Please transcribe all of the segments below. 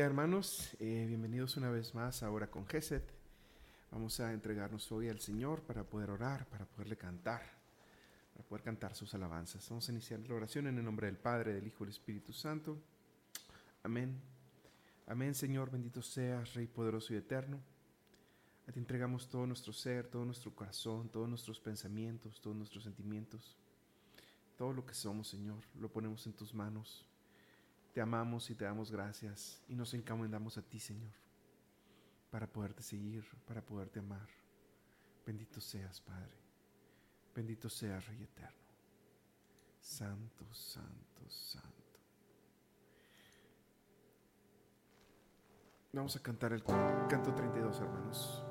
hermanos, eh, bienvenidos una vez más ahora con Geset. Vamos a entregarnos hoy al Señor para poder orar, para poderle cantar, para poder cantar sus alabanzas. Vamos a iniciar la oración en el nombre del Padre, del Hijo y del Espíritu Santo. Amén. Amén Señor, bendito seas, Rey poderoso y eterno. A ti entregamos todo nuestro ser, todo nuestro corazón, todos nuestros pensamientos, todos nuestros sentimientos. Todo lo que somos, Señor, lo ponemos en tus manos. Te amamos y te damos gracias y nos encomendamos a ti, Señor, para poderte seguir, para poderte amar. Bendito seas, Padre. Bendito seas, Rey eterno. Santo, santo, santo. Vamos a cantar el canto 32, hermanos.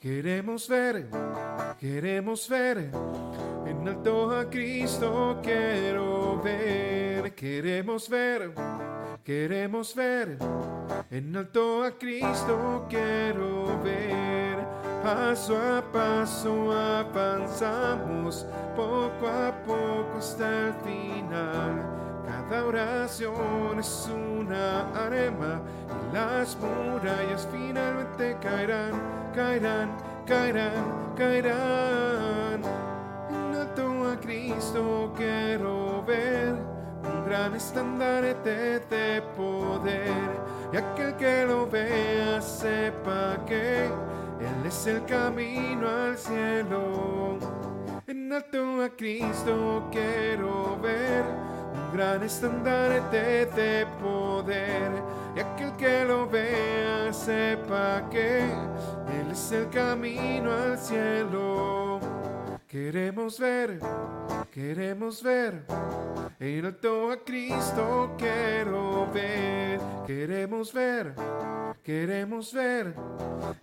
Queremos ver, queremos ver. En alto a Cristo, quiero ver, queremos ver, queremos ver. En alto a Cristo, quiero ver. Paso a paso avanzamos, poco a poco hasta el final. Cada oración es una arema las murallas finalmente caerán, caerán, caerán, caerán. En alto a Cristo quiero ver un gran estandarte de poder y aquel que lo vea sepa que él es el camino al cielo. En alto a Cristo quiero ver un gran estandarte de poder. Que lo vea sepa que Él es el camino al cielo. Queremos ver, queremos ver. En alto a Cristo quiero ver, queremos ver queremos ver.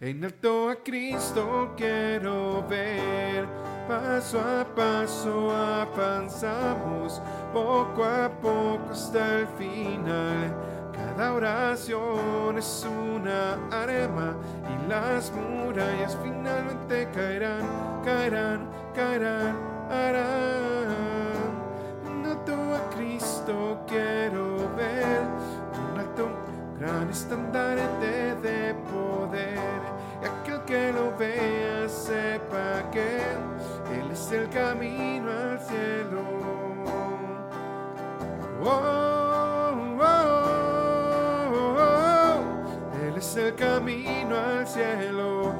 En alto a Cristo quiero ver. Paso a paso avanzamos, poco a poco hasta el final. Cada oración es una arema y las murallas finalmente caerán, caerán, caerán, harán. En alto a Cristo quiero ver, en alto gran estandarte de poder. Y aquel que lo vea sepa que Él es el camino al cielo. Oh, Camino al cielo.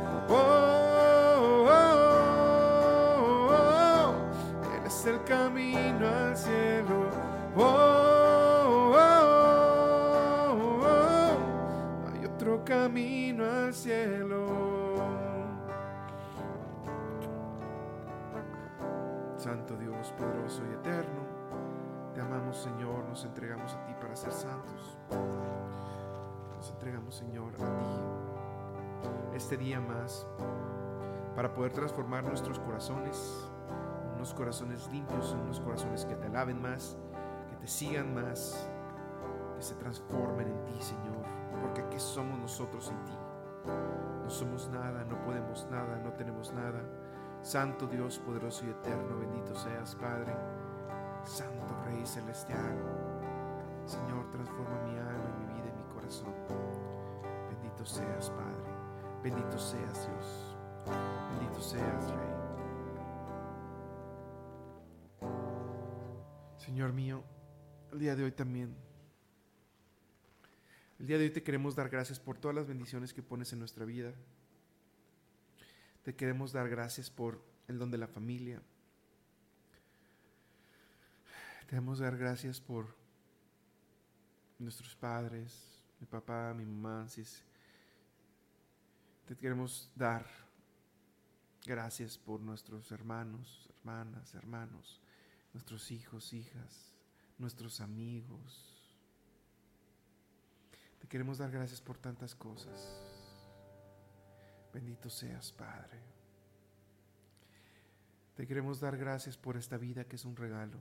Él es el camino al cielo. camino al cielo. Santo Dios, poderoso y eterno, te amamos Señor, nos entregamos a ti para ser santos. Entregamos Señor a ti este día más para poder transformar nuestros corazones, unos corazones limpios, unos corazones que te alaben más, que te sigan más, que se transformen en ti Señor porque ¿qué somos nosotros en ti? No somos nada, no podemos nada, no tenemos nada. Santo Dios poderoso y eterno, bendito seas, Padre. Santo Rey celestial. Señor, transforma mi alma, mi vida y mi corazón. Seas, Padre. Bendito seas, Dios. Bendito seas, Rey. Señor mío, el día de hoy también el día de hoy te queremos dar gracias por todas las bendiciones que pones en nuestra vida. Te queremos dar gracias por el don de la familia. Te queremos dar gracias por nuestros padres, mi papá, mi mamá, si te queremos dar gracias por nuestros hermanos, hermanas, hermanos, nuestros hijos, hijas, nuestros amigos. Te queremos dar gracias por tantas cosas. Bendito seas, Padre. Te queremos dar gracias por esta vida que es un regalo.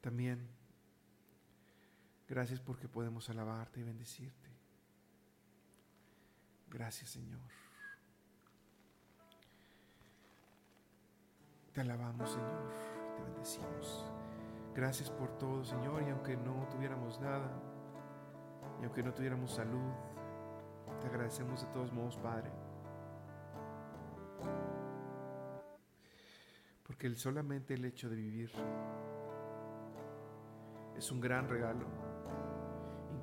También gracias porque podemos alabarte y bendecirte. Gracias Señor. Te alabamos Señor, te bendecimos. Gracias por todo Señor y aunque no tuviéramos nada, y aunque no tuviéramos salud, te agradecemos de todos modos Padre. Porque solamente el hecho de vivir es un gran regalo.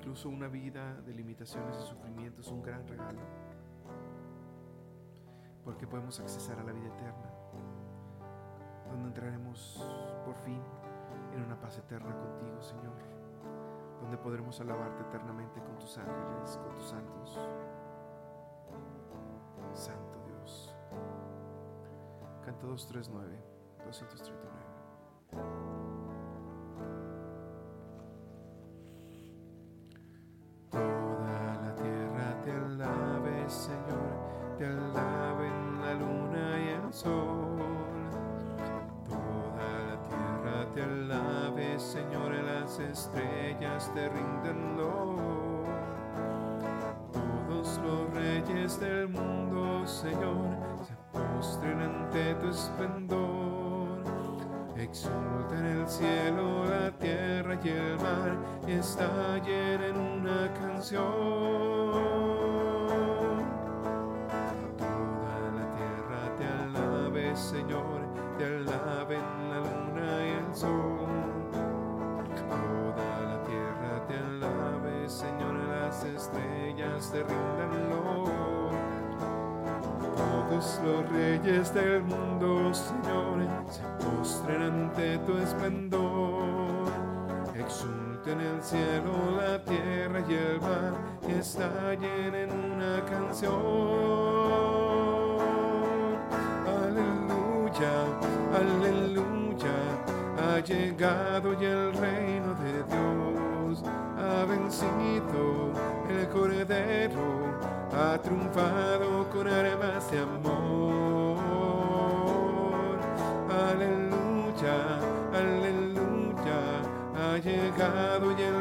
Incluso una vida de limitaciones y sufrimiento es un gran regalo. Porque podemos accesar a la vida eterna, donde entraremos por fin en una paz eterna contigo, Señor, donde podremos alabarte eternamente con tus ángeles, con tus santos. Santo Dios. Canto 239, 239. Y estallen en una canción. Toda la tierra te alabe, Señor, te alaben la luna y el sol. estrellas te rindan Todos los reyes del mundo, Señor, se postren ante tu esplendor. Exulten el cielo, la tierra y el mar, y estallen en una canción. Aleluya, aleluya, ha llegado ya el reino de Dios, ha vencido el Cordero ha triunfado con armas de amor. Ha llegado ya el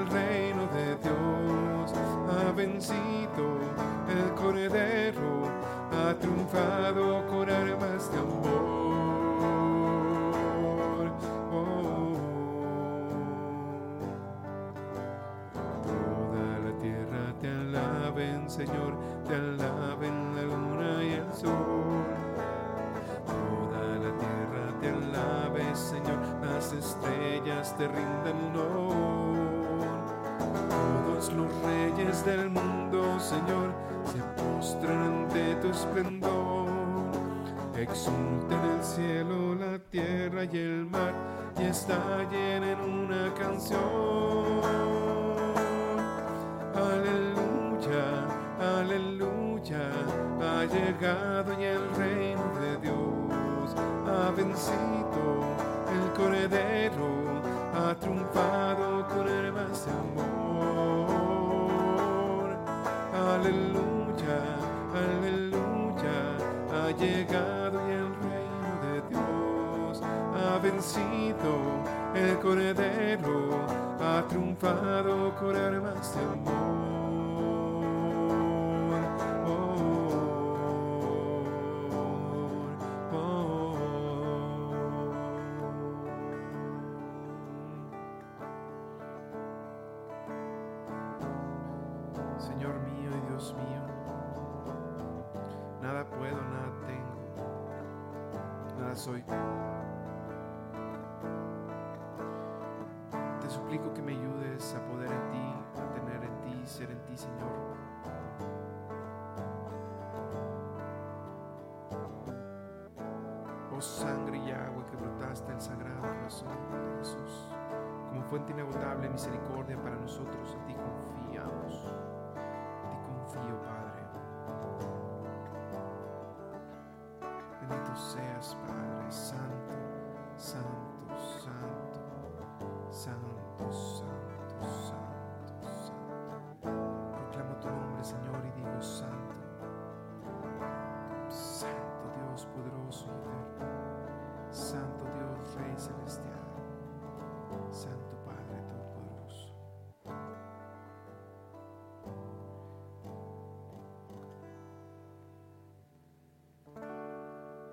Exulten el cielo, la tierra y el mar, y estallen en una canción. Aleluya aleluya, ha llegado y el reino de Dios ha vencido el cordero, ha triunfado el cordero, ha triunfado con armas de amor. Suplico que me ayudes a poder en ti, a tener en ti, ser en ti, Señor. Oh sangre y agua que brotaste el sagrado corazón de Jesús, como fuente inagotable de misericordia para nosotros. En ti confiamos.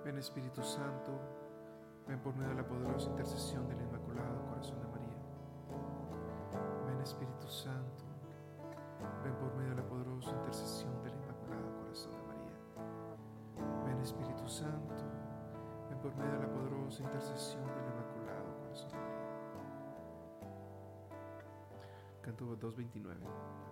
Ven Espíritu Santo, ven por medio de la poderosa intercesión del Inmaculado Corazón de María. Ven Espíritu Santo, ven por medio de la poderosa intercesión del Inmaculado Corazón de María. Ven Espíritu Santo, ven por medio de la poderosa intercesión del Inmaculado Corazón de María. Canto 229.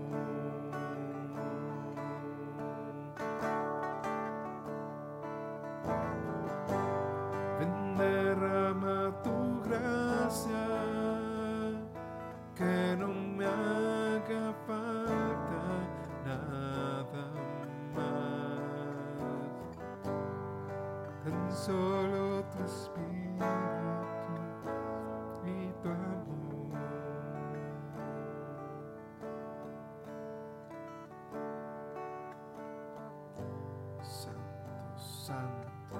Santo,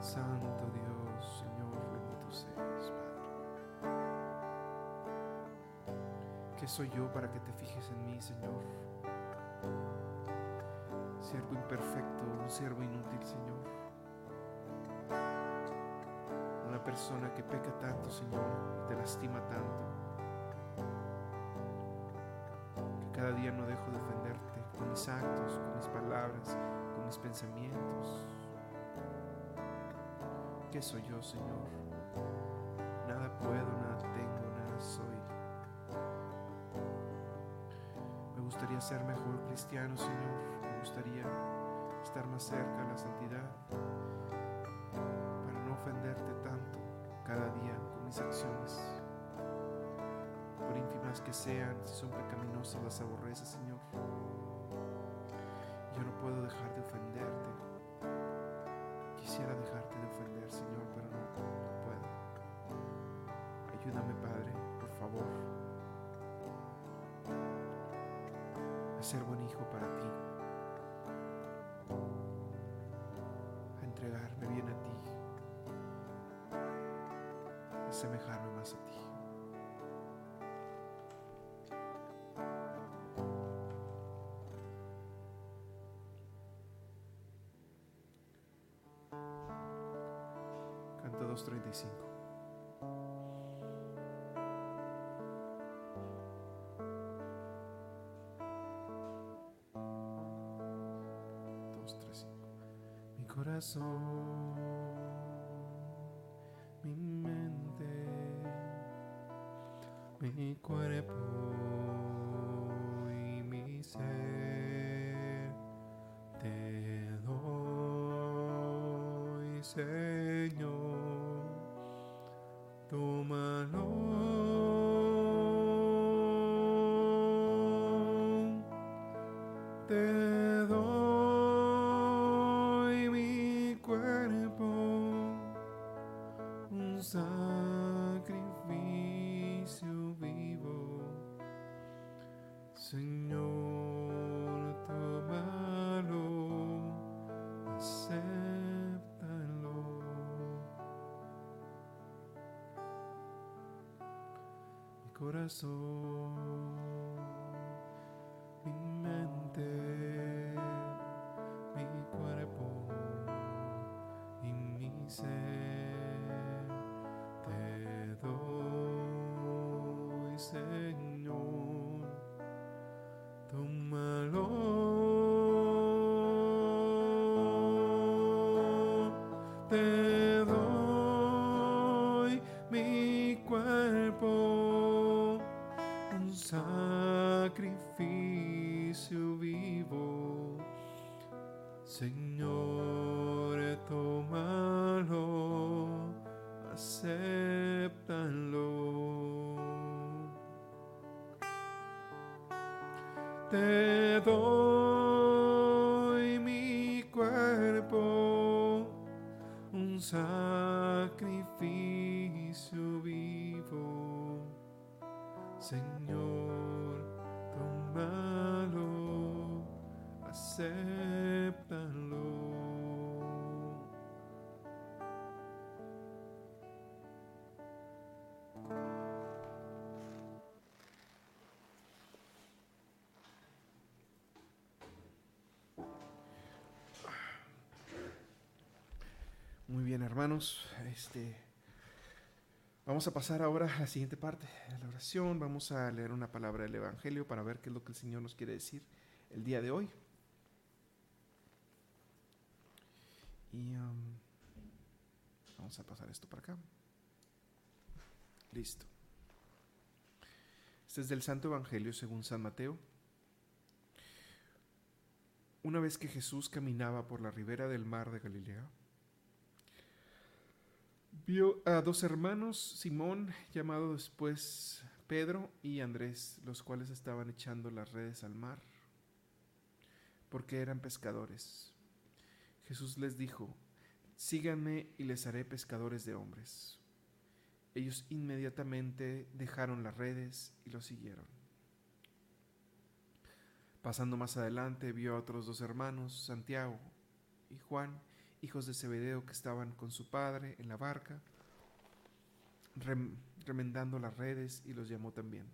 santo, Dios, Señor, bendito seas, Padre. ¿Qué soy yo para que te fijes en mí, Señor? Siervo imperfecto, un siervo inútil, Señor. Una persona que peca tanto, Señor, y te lastima tanto. Que cada día no dejo de ofenderte con mis actos, con mis palabras, con mis pensamientos. ¿Qué soy yo, Señor? Nada puedo, nada tengo, nada soy. Me gustaría ser mejor cristiano, Señor. Me gustaría estar más cerca de la santidad para no ofenderte tanto cada día con mis acciones. Por ínfimas que sean, si son pecaminosas, las aborreces, Señor. Yo no puedo dejar de ofenderte. Quisiera dejarte de ofender, Señor, pero no, no puedo. Ayúdame, Padre, por favor. A ser buen hijo para ti. A entregarme bien a ti. A asemejarme más a ti. 2.35. Mi corazón, mi mente, mi cuerpo y mi ser te doy. Ser. Tómalo. Mi sacrificio vivo. Señor, tómalo, acéptalo. Muy bien, hermanos. Este, vamos a pasar ahora a la siguiente parte de la oración. Vamos a leer una palabra del Evangelio para ver qué es lo que el Señor nos quiere decir el día de hoy. Y um, vamos a pasar esto para acá. Listo. Este es del Santo Evangelio según San Mateo. Una vez que Jesús caminaba por la ribera del mar de Galilea, vio a dos hermanos, Simón, llamado después Pedro, y Andrés, los cuales estaban echando las redes al mar, porque eran pescadores. Jesús les dijo, síganme y les haré pescadores de hombres. Ellos inmediatamente dejaron las redes y lo siguieron. Pasando más adelante, vio a otros dos hermanos, Santiago y Juan, hijos de Zebedeo que estaban con su padre en la barca, rem remendando las redes, y los llamó también.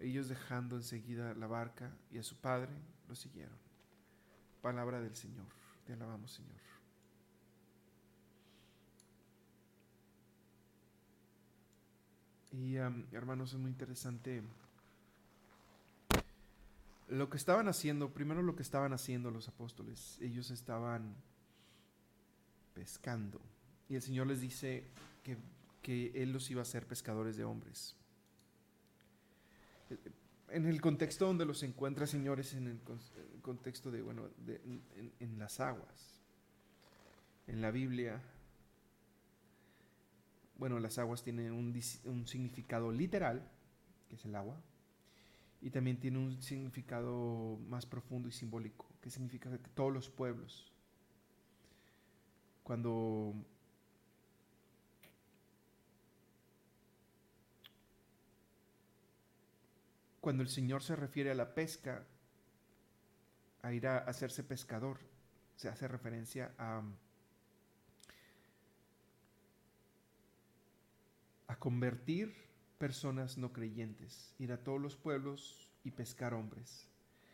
Ellos dejando enseguida la barca y a su padre, lo siguieron. Palabra del Señor. Te alabamos, Señor. Y um, hermanos, es muy interesante lo que estaban haciendo, primero lo que estaban haciendo los apóstoles, ellos estaban pescando. Y el Señor les dice que, que Él los iba a hacer pescadores de hombres. En el contexto donde los encuentra, señores, en el contexto de, bueno, en las aguas. En la Biblia, bueno, las aguas tienen un, un significado literal, que es el agua, y también tiene un significado más profundo y simbólico, que significa que todos los pueblos, cuando cuando el Señor se refiere a la pesca, a ir a hacerse pescador, se hace referencia a, a convertir personas no creyentes, ir a todos los pueblos y pescar hombres.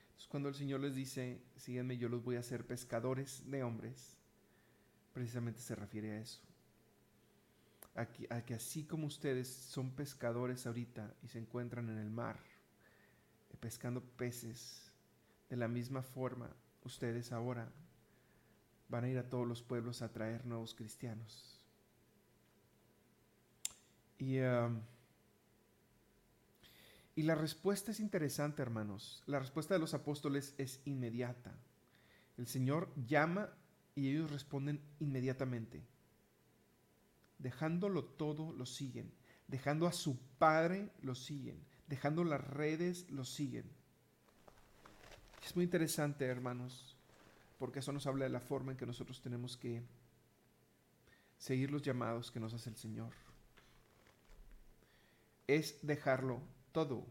Entonces, cuando el Señor les dice, síguenme, yo los voy a hacer pescadores de hombres, precisamente se refiere a eso. A que, así como ustedes son pescadores ahorita y se encuentran en el mar, pescando peces, de la misma forma ustedes ahora van a ir a todos los pueblos a traer nuevos cristianos. Y, um, y la respuesta es interesante, hermanos. La respuesta de los apóstoles es inmediata. El Señor llama y ellos responden inmediatamente. Dejándolo todo, lo siguen. Dejando a su Padre, lo siguen. Dejando las redes, lo siguen. Es muy interesante, hermanos, porque eso nos habla de la forma en que nosotros tenemos que seguir los llamados que nos hace el Señor. Es dejarlo todo.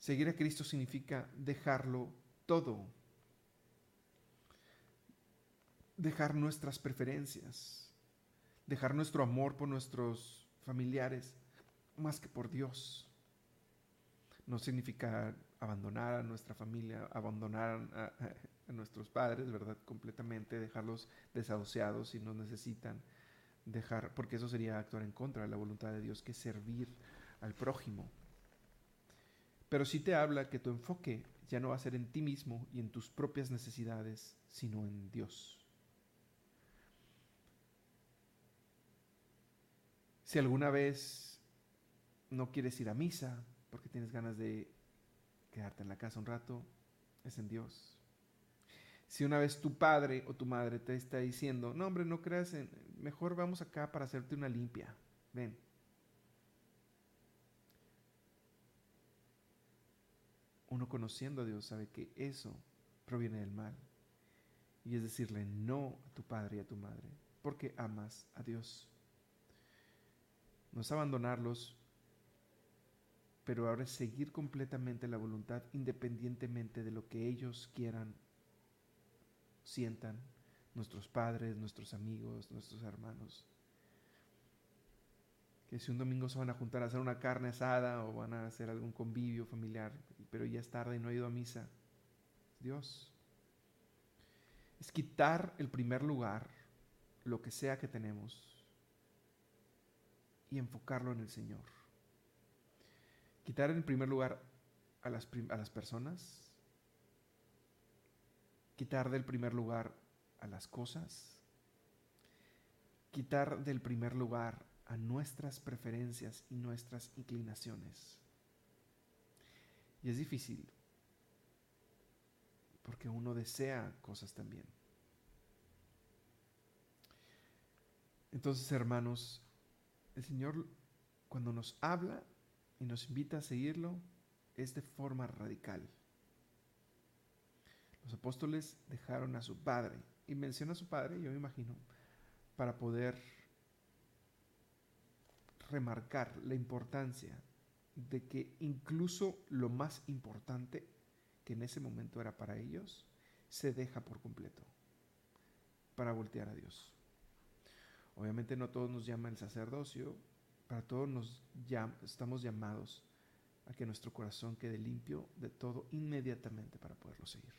Seguir a Cristo significa dejarlo todo. Dejar nuestras preferencias, dejar nuestro amor por nuestros familiares más que por Dios. No significa abandonar a nuestra familia, abandonar a, nuestros padres, ¿verdad? Completamente, dejarlos desahuciados si nos necesitan, dejar, porque eso sería actuar en contra de la voluntad de Dios, que servir al prójimo. Pero sí te habla que tu enfoque ya no va a ser en ti mismo y en tus propias necesidades, sino en Dios. Si alguna vez no quieres ir a misa porque tienes ganas de quedarte en la casa un rato, es en Dios. Si una vez tu padre o tu madre te está diciendo, no hombre, no creas en, mejor vamos acá para hacerte una limpia, ven. Uno conociendo a Dios sabe que eso proviene del mal. Y es decirle no a tu padre y a tu madre, porque amas a Dios. No es abandonarlos pero ahora es seguir completamente la voluntad independientemente de lo que ellos quieran, sientan, nuestros padres, nuestros amigos, nuestros hermanos. Que si un domingo se van a juntar a hacer una carne asada o van a hacer algún convivio familiar, pero ya es tarde y no ha ido a misa, Dios. Es quitar el primer lugar, lo que sea que tenemos, y enfocarlo en el Señor quitar en primer lugar a las, a las personas, quitar del primer lugar a las cosas, quitar del primer lugar a nuestras preferencias y nuestras inclinaciones. Y es difícil, porque uno desea cosas también. Entonces, hermanos, el Señor cuando nos habla y nos invita a seguirlo es de forma radical. Los apóstoles dejaron a su padre, y menciona a su padre, yo me imagino, para poder remarcar la importancia de que incluso lo más importante que en ese momento era para ellos, se deja por completo para voltear a Dios. Obviamente no todos nos llama el sacerdocio, para todos nos estamos llamados a que nuestro corazón quede limpio de todo inmediatamente para poderlo seguir.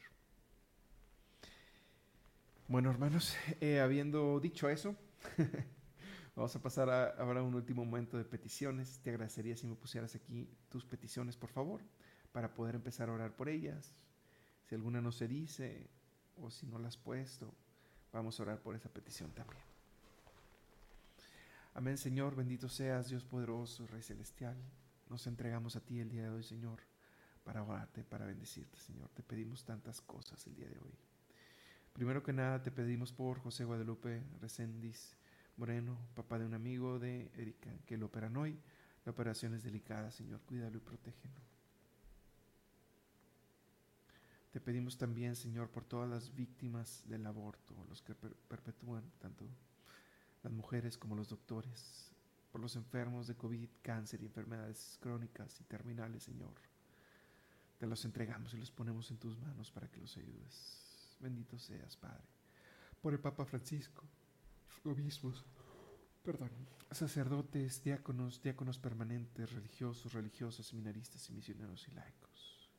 Bueno, hermanos, eh, habiendo dicho eso, vamos a pasar ahora a un último momento de peticiones. Te agradecería si me pusieras aquí tus peticiones, por favor, para poder empezar a orar por ellas. Si alguna no se dice o si no la has puesto, vamos a orar por esa petición también. Amén, Señor, bendito seas, Dios poderoso, Rey celestial. Nos entregamos a ti el día de hoy, Señor, para orarte, para bendecirte, Señor. Te pedimos tantas cosas el día de hoy. Primero que nada, te pedimos por José Guadalupe Recendis Moreno, papá de un amigo de Erika, que lo operan hoy. La operación es delicada, Señor. Cuídalo y protégelo. Te pedimos también, Señor, por todas las víctimas del aborto, los que perpetúan tanto las mujeres como los doctores, por los enfermos de COVID, cáncer y enfermedades crónicas y terminales, Señor. Te los entregamos y los ponemos en tus manos para que los ayudes. Bendito seas, Padre. Por el Papa Francisco, obispos, perdón, sacerdotes, diáconos, diáconos permanentes, religiosos, religiosas, seminaristas y misioneros y laicos.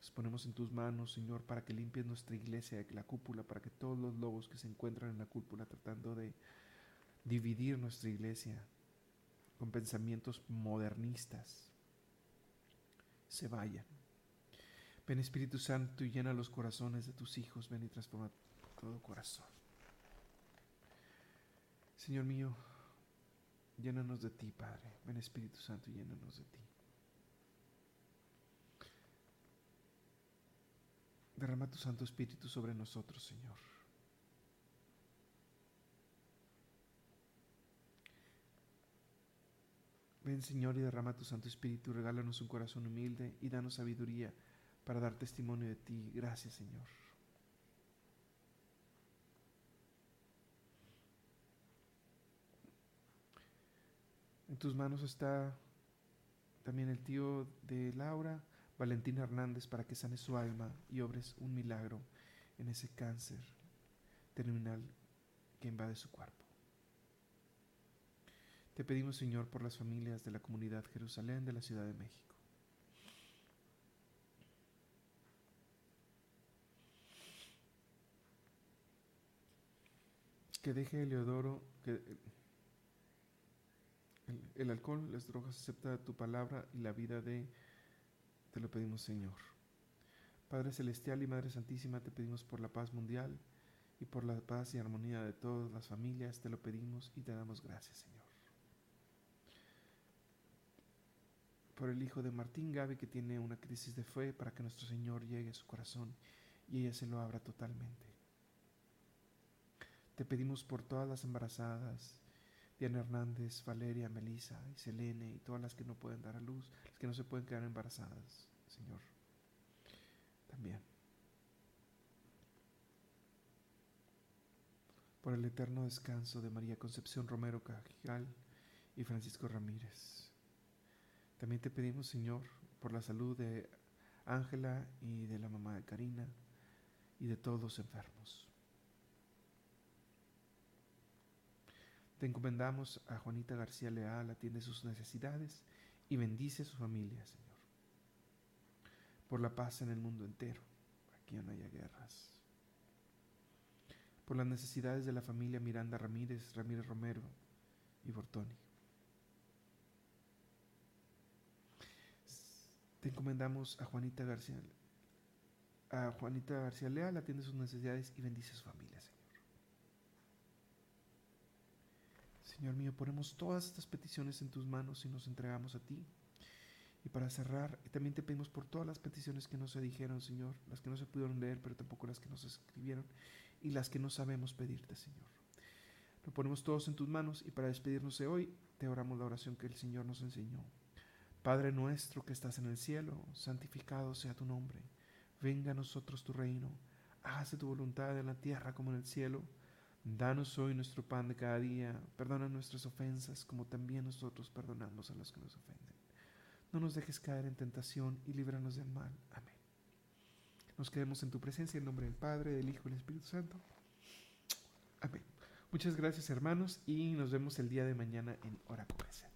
Los ponemos en tus manos, Señor, para que limpies nuestra iglesia, la cúpula, para que todos los lobos que se encuentran en la cúpula tratando de dividir nuestra iglesia con pensamientos modernistas se vayan. Ven Espíritu Santo y llena los corazones de tus hijos. Ven y transforma todo corazón. Señor mío, llénanos de ti, Padre. Ven Espíritu Santo y llénanos de ti. Derrama tu Santo Espíritu sobre nosotros, Señor. Ven, Señor, y derrama tu Santo Espíritu, regálanos un corazón humilde y danos sabiduría para dar testimonio de ti. Gracias, Señor. En tus manos está también el tío de Laura, Valentín Hernández, para que sane su alma y obres un milagro en ese cáncer terminal que invade su cuerpo. Te pedimos, Señor, por las familias de la comunidad Jerusalén de la Ciudad de México. Que deje Eleodoro, que el, el, alcohol, las drogas, acepta tu palabra y la vida de, te lo pedimos, Señor. Padre Celestial y Madre Santísima, te pedimos por la paz mundial y por la paz y armonía de todas las familias, te lo pedimos y te damos gracias, Señor. Por el hijo de Martín Gaby que tiene una crisis de fe para que nuestro Señor llegue a su corazón y ella se lo abra totalmente. Te pedimos por todas las embarazadas, Diana Hernández, Valeria, Melisa y Selene y todas las que no pueden dar a luz, las que no se pueden quedar embarazadas, Señor. También. Por el eterno descanso de María Concepción Romero Cajal y Francisco Ramírez. También te pedimos, Señor, por la salud de Ángela y de la mamá de Karina y de todos los enfermos. Te encomendamos a Juanita García Leal, atiende sus necesidades y bendice a su familia, Señor. Por la paz en el mundo entero, aquí no haya guerras. Por las necesidades de la familia Miranda Ramírez, Ramírez Romero y Bortoni. Encomendamos a Juanita García, a Juanita García Leal, atiende sus necesidades y bendice a su familia, Señor. Señor mío, ponemos todas estas peticiones en tus manos y nos entregamos a ti. Y para cerrar, también te pedimos por todas las peticiones que no se dijeron, Señor, las que no se pudieron leer, pero tampoco las que nos escribieron, y las que no sabemos pedirte, Señor. Lo ponemos todos en tus manos y para despedirnos de hoy, te oramos la oración que el Señor nos enseñó. Padre nuestro que estás en el cielo, santificado sea tu nombre. Venga a nosotros tu reino. Hágase tu voluntad en la tierra como en el cielo. Danos hoy nuestro pan de cada día. Perdona nuestras ofensas como también nosotros perdonamos a los que nos ofenden. No nos dejes caer en tentación y líbranos del mal. Amén. Nos quedemos en tu presencia en nombre del Padre, del Hijo y del Espíritu Santo. Amén. Muchas gracias hermanos y nos vemos el día de mañana en Hora Comercial.